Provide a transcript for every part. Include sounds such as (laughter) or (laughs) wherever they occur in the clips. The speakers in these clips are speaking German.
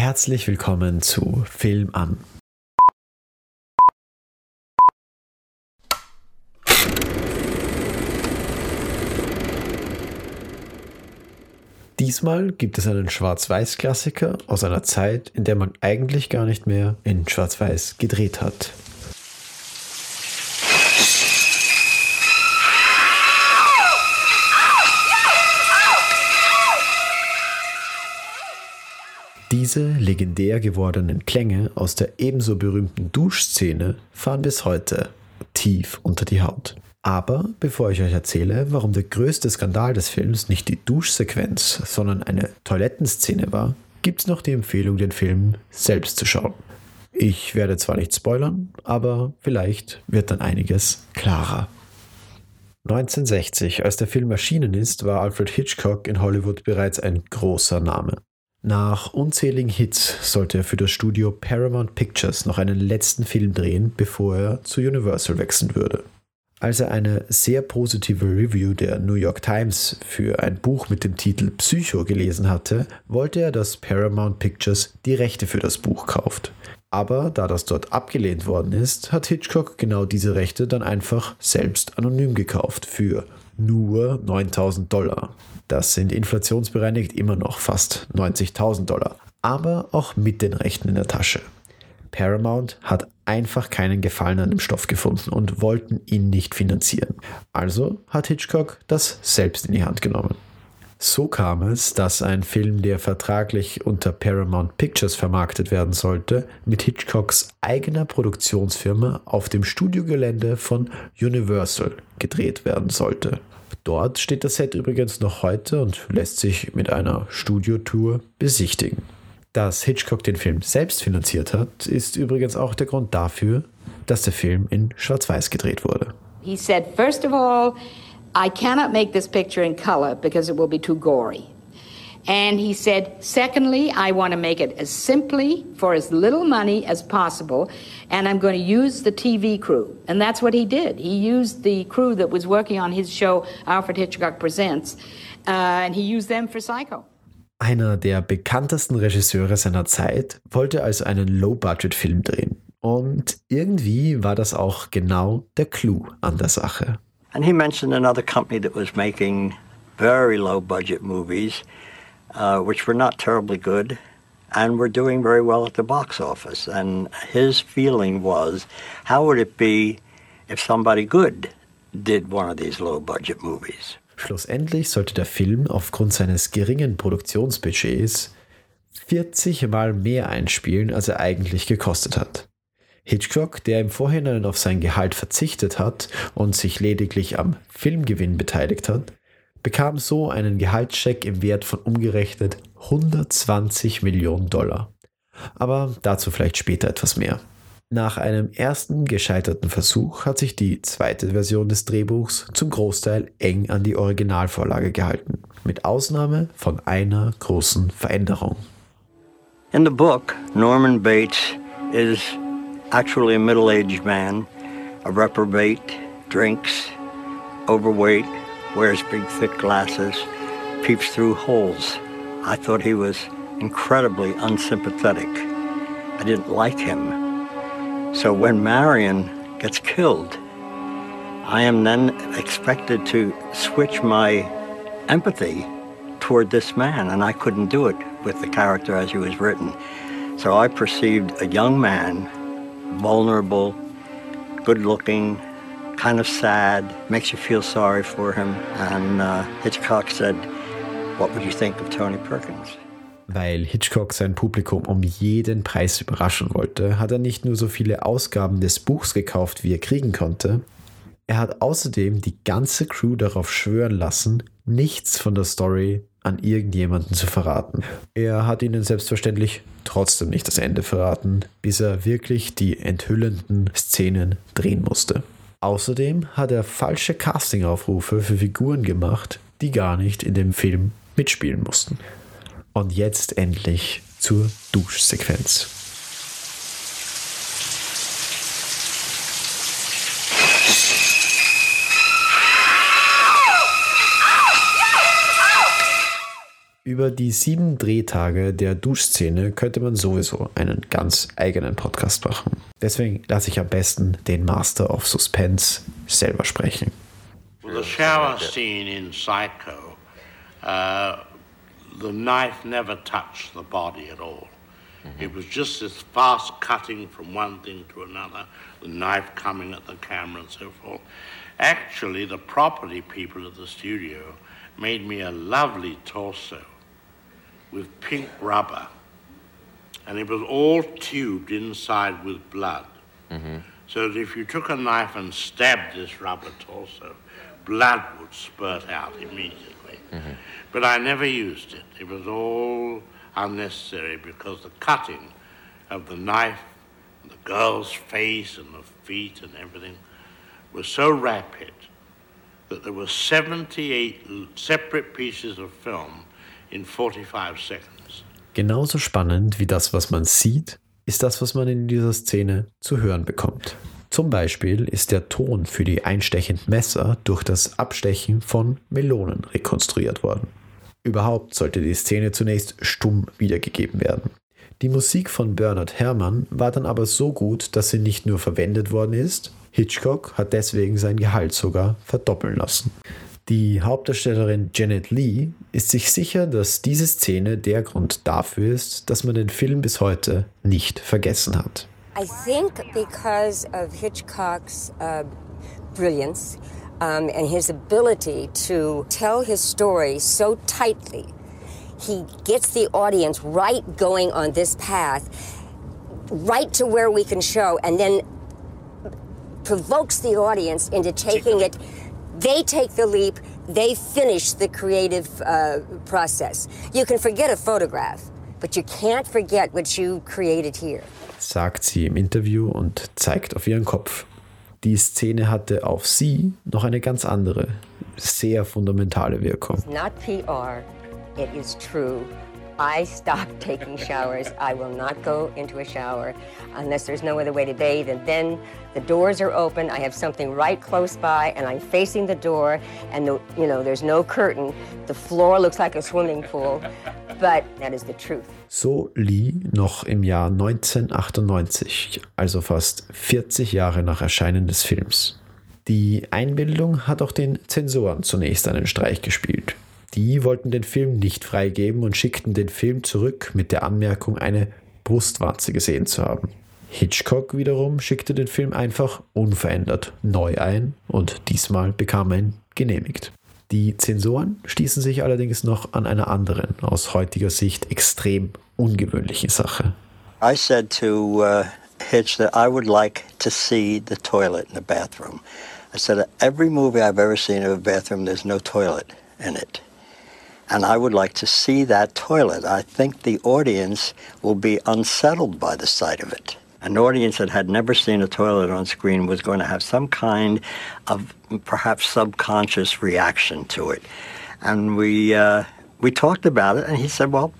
Herzlich willkommen zu Film an. Diesmal gibt es einen Schwarz-Weiß-Klassiker aus einer Zeit, in der man eigentlich gar nicht mehr in Schwarz-Weiß gedreht hat. Diese legendär gewordenen Klänge aus der ebenso berühmten Duschszene fahren bis heute tief unter die Haut. Aber bevor ich euch erzähle, warum der größte Skandal des Films nicht die Duschsequenz, sondern eine Toilettenszene war, gibt es noch die Empfehlung, den Film selbst zu schauen. Ich werde zwar nicht spoilern, aber vielleicht wird dann einiges klarer. 1960, als der Film erschienen ist, war Alfred Hitchcock in Hollywood bereits ein großer Name. Nach unzähligen Hits sollte er für das Studio Paramount Pictures noch einen letzten Film drehen, bevor er zu Universal wechseln würde. Als er eine sehr positive Review der New York Times für ein Buch mit dem Titel Psycho gelesen hatte, wollte er, dass Paramount Pictures die Rechte für das Buch kauft. Aber da das dort abgelehnt worden ist, hat Hitchcock genau diese Rechte dann einfach selbst anonym gekauft für nur 9000 Dollar. Das sind inflationsbereinigt immer noch fast 90.000 Dollar, aber auch mit den Rechten in der Tasche. Paramount hat einfach keinen Gefallen an dem Stoff gefunden und wollten ihn nicht finanzieren. Also hat Hitchcock das selbst in die Hand genommen. So kam es, dass ein Film, der vertraglich unter Paramount Pictures vermarktet werden sollte, mit Hitchcocks eigener Produktionsfirma auf dem Studiogelände von Universal gedreht werden sollte. Dort steht das Set übrigens noch heute und lässt sich mit einer Studiotour besichtigen. Dass Hitchcock den Film selbst finanziert hat, ist übrigens auch der Grund dafür, dass der Film in Schwarz-Weiß gedreht wurde. He said, first of all, I cannot make this picture in color because it will be too gory. And he said, secondly, I want to make it as simply for as little money as possible, and I'm going to use the TV crew. And that's what he did. He used the crew that was working on his show, Alfred Hitchcock Presents, uh, and he used them for Psycho. Einer der bekanntesten Regisseure seiner Zeit wollte also einen Low-Budget-Film drehen. Und irgendwie war das auch genau der Clou an der Sache. And he mentioned another company that was making very low-budget movies, uh, which were not terribly good, and were doing very well at the box office. And his feeling was, how would it be if somebody good did one of these low-budget movies? Schlussendlich sollte der Film aufgrund seines geringen Produktionsbudgets 40 Mal mehr einspielen, als er eigentlich gekostet hat. Hitchcock, der im Vorhinein auf sein Gehalt verzichtet hat und sich lediglich am Filmgewinn beteiligt hat, bekam so einen Gehaltscheck im Wert von umgerechnet 120 Millionen Dollar. Aber dazu vielleicht später etwas mehr. Nach einem ersten gescheiterten Versuch hat sich die zweite Version des Drehbuchs zum Großteil eng an die Originalvorlage gehalten, mit Ausnahme von einer großen Veränderung. In the book, Norman Bates is actually a middle-aged man, a reprobate, drinks, overweight, wears big thick glasses, peeps through holes. I thought he was incredibly unsympathetic. I didn't like him. So when Marion gets killed, I am then expected to switch my empathy toward this man, and I couldn't do it with the character as he was written. So I perceived a young man, vulnerable, good looking, kind of sad, makes you feel sorry for him. And uh, Hitchcock said, What would you think of Tony Perkins? Weil Hitchcock sein Publikum um jeden Preis überraschen wollte, hat er nicht nur so viele Ausgaben des Buchs gekauft, wie er kriegen konnte, er hat außerdem die ganze Crew darauf schwören lassen, nichts von der Story an irgendjemanden zu verraten. Er hat ihnen selbstverständlich trotzdem nicht das Ende verraten, bis er wirklich die enthüllenden Szenen drehen musste. Außerdem hat er falsche Castingaufrufe für Figuren gemacht, die gar nicht in dem Film mitspielen mussten. Und jetzt endlich zur Duschsequenz. Über die sieben Drehtage der Duschszene könnte man sowieso einen ganz eigenen Podcast machen. Deswegen lasse ich am besten den Master of Suspense selber sprechen. The shower scene in Psycho, uh, the knife never touched the body at all. Mm-hmm. It was just this fast cutting from one thing to another, the knife coming at the camera and so forth. Actually, the property people at the studio made me a lovely torso with pink rubber, and it was all tubed inside with blood. Mm-hmm. So that if you took a knife and stabbed this rubber torso, blood would spurt out immediately. Mm-hmm. But I never used it. It was all unnecessary because the cutting of the knife, the girl's face and the feet and everything was so rapid that there were 78 separate pieces of film in 45 seconds. Genauso spannend wie das, was man sieht, ist das, was man in dieser Szene zu hören bekommt. Zum Beispiel ist der Ton für die einstechenden Messer durch das Abstechen von Melonen rekonstruiert worden. Überhaupt sollte die Szene zunächst stumm wiedergegeben werden. Die Musik von Bernard Herrmann war dann aber so gut, dass sie nicht nur verwendet worden ist, Hitchcock hat deswegen sein Gehalt sogar verdoppeln lassen. Die Hauptdarstellerin Janet Lee ist sich sicher, dass diese Szene der Grund dafür ist, dass man den Film bis heute nicht vergessen hat. I think because of Hitchcock's uh, brilliance um, and his ability to tell his story so tightly, he gets the audience right going on this path, right to where we can show, and then provokes the audience into taking it They take the leap, they finish the creative uh, process. You can forget a photograph, but you can't forget what you created here. Sagt sie im Interview und zeigt auf ihren Kopf. Die Szene hatte auf sie noch eine ganz andere, sehr fundamentale Wirkung. It's not PR, it is true. I stopped (laughs) taking showers. I will not go into a shower unless there's no other way to bathe. And then the doors are open. I have something right close by, and I'm facing the door. And the, you know, there's no curtain. The floor looks like a swimming pool, (laughs) but that is the truth. So Lee noch im Jahr 1998, also fast 40 Jahre nach Erscheinen des Films. Die Einbildung hat auch den Zensoren zunächst einen Streich gespielt. Die wollten den Film nicht freigeben und schickten den Film zurück mit der Anmerkung, eine Brustwarze gesehen zu haben. Hitchcock wiederum schickte den Film einfach unverändert neu ein und diesmal bekam er ihn genehmigt. Die Zensoren stießen sich allerdings noch an einer anderen, aus heutiger Sicht extrem ungewöhnlichen Sache. I said to uh, Hitch that I would like to see the toilet in the bathroom. I said, every movie I've ever seen of a bathroom, there's no toilet in it. And I would like to see that toilet. I think the audience will be unsettled by the sight of it. An audience that had never seen a toilet on screen was going to have some kind of perhaps subconscious reaction to it. And we, uh, we talked about it, and he said, well,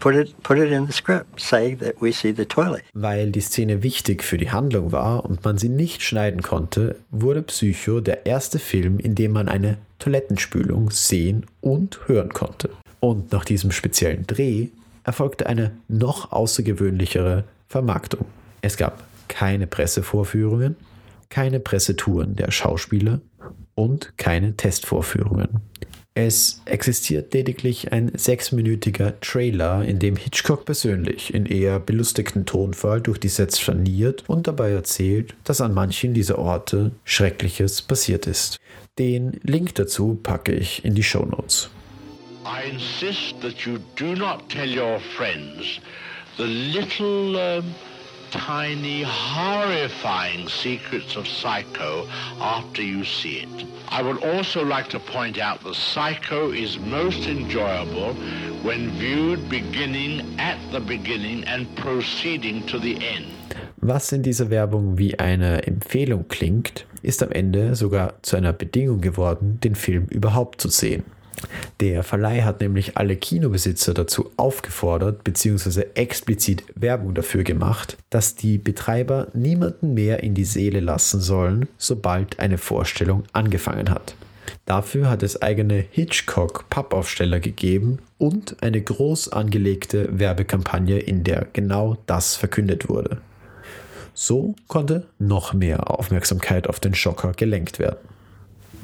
Put it, put it in the script. Say that we see the toilet. Weil die Szene wichtig für die Handlung war und man sie nicht schneiden konnte, wurde Psycho der erste Film, in dem man eine Toilettenspülung sehen und hören konnte. Und nach diesem speziellen Dreh erfolgte eine noch außergewöhnlichere Vermarktung. Es gab keine Pressevorführungen, keine Pressetouren der Schauspieler und keine Testvorführungen. Es existiert lediglich ein sechsminütiger Trailer, in dem Hitchcock persönlich in eher belustigten Tonfall durch die Sets flaniert und dabei erzählt, dass an manchen dieser Orte Schreckliches passiert ist. Den Link dazu packe ich in die Show Notes. I insist that you do not tell your friends the little um tiny, horrifying secrets of Psycho after you see it. I would also like to point out that Psycho is most enjoyable when viewed beginning at the beginning and proceeding to the end. Was in dieser Werbung wie eine Empfehlung klingt, ist am Ende sogar zu einer Bedingung geworden, den Film überhaupt zu sehen. Der Verleih hat nämlich alle Kinobesitzer dazu aufgefordert bzw. explizit Werbung dafür gemacht, dass die Betreiber niemanden mehr in die Seele lassen sollen, sobald eine Vorstellung angefangen hat. Dafür hat es eigene Hitchcock-Pappaufsteller gegeben und eine groß angelegte Werbekampagne, in der genau das verkündet wurde. So konnte noch mehr Aufmerksamkeit auf den Schocker gelenkt werden.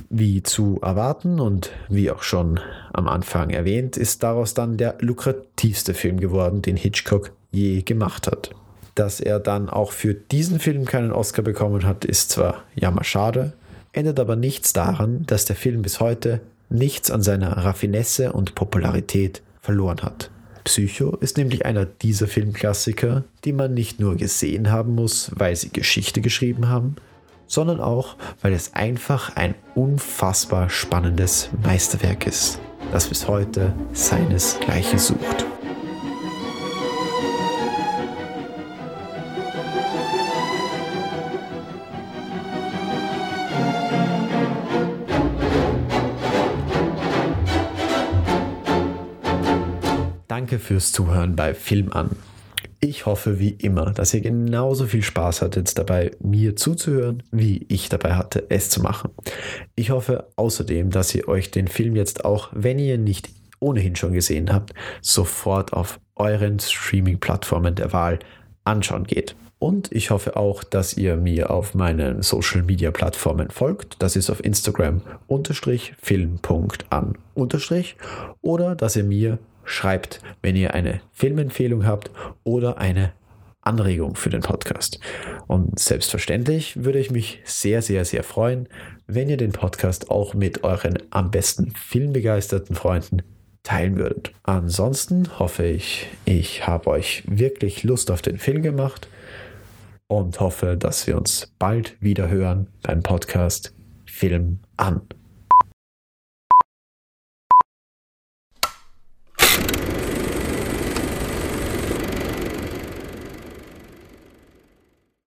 Wie zu erwarten und wie auch schon am Anfang erwähnt, ist daraus dann der lukrativste Film geworden, den Hitchcock je gemacht hat. Dass er dann auch für diesen Film keinen Oscar bekommen hat, ist zwar jammerschade, ändert aber nichts daran, dass der Film bis heute nichts an seiner Raffinesse und Popularität verloren hat. Psycho ist nämlich einer dieser Filmklassiker, die man nicht nur gesehen haben muss, weil sie Geschichte geschrieben haben, sondern auch, weil es einfach ein unfassbar spannendes Meisterwerk ist, das bis heute seinesgleichen sucht. Danke fürs Zuhören bei Film an. Ich hoffe wie immer, dass ihr genauso viel Spaß hattet dabei, mir zuzuhören, wie ich dabei hatte, es zu machen. Ich hoffe außerdem, dass ihr euch den Film jetzt auch, wenn ihr nicht ohnehin schon gesehen habt, sofort auf euren Streaming-Plattformen der Wahl anschauen geht. Und ich hoffe auch, dass ihr mir auf meinen Social Media Plattformen folgt. Das ist auf Instagram unterstrich film.an unterstrich oder dass ihr mir schreibt, wenn ihr eine Filmempfehlung habt oder eine Anregung für den Podcast. Und selbstverständlich würde ich mich sehr, sehr, sehr freuen, wenn ihr den Podcast auch mit euren am besten filmbegeisterten Freunden teilen würdet. Ansonsten hoffe ich, ich habe euch wirklich Lust auf den Film gemacht und hoffe, dass wir uns bald wieder hören beim Podcast Film an.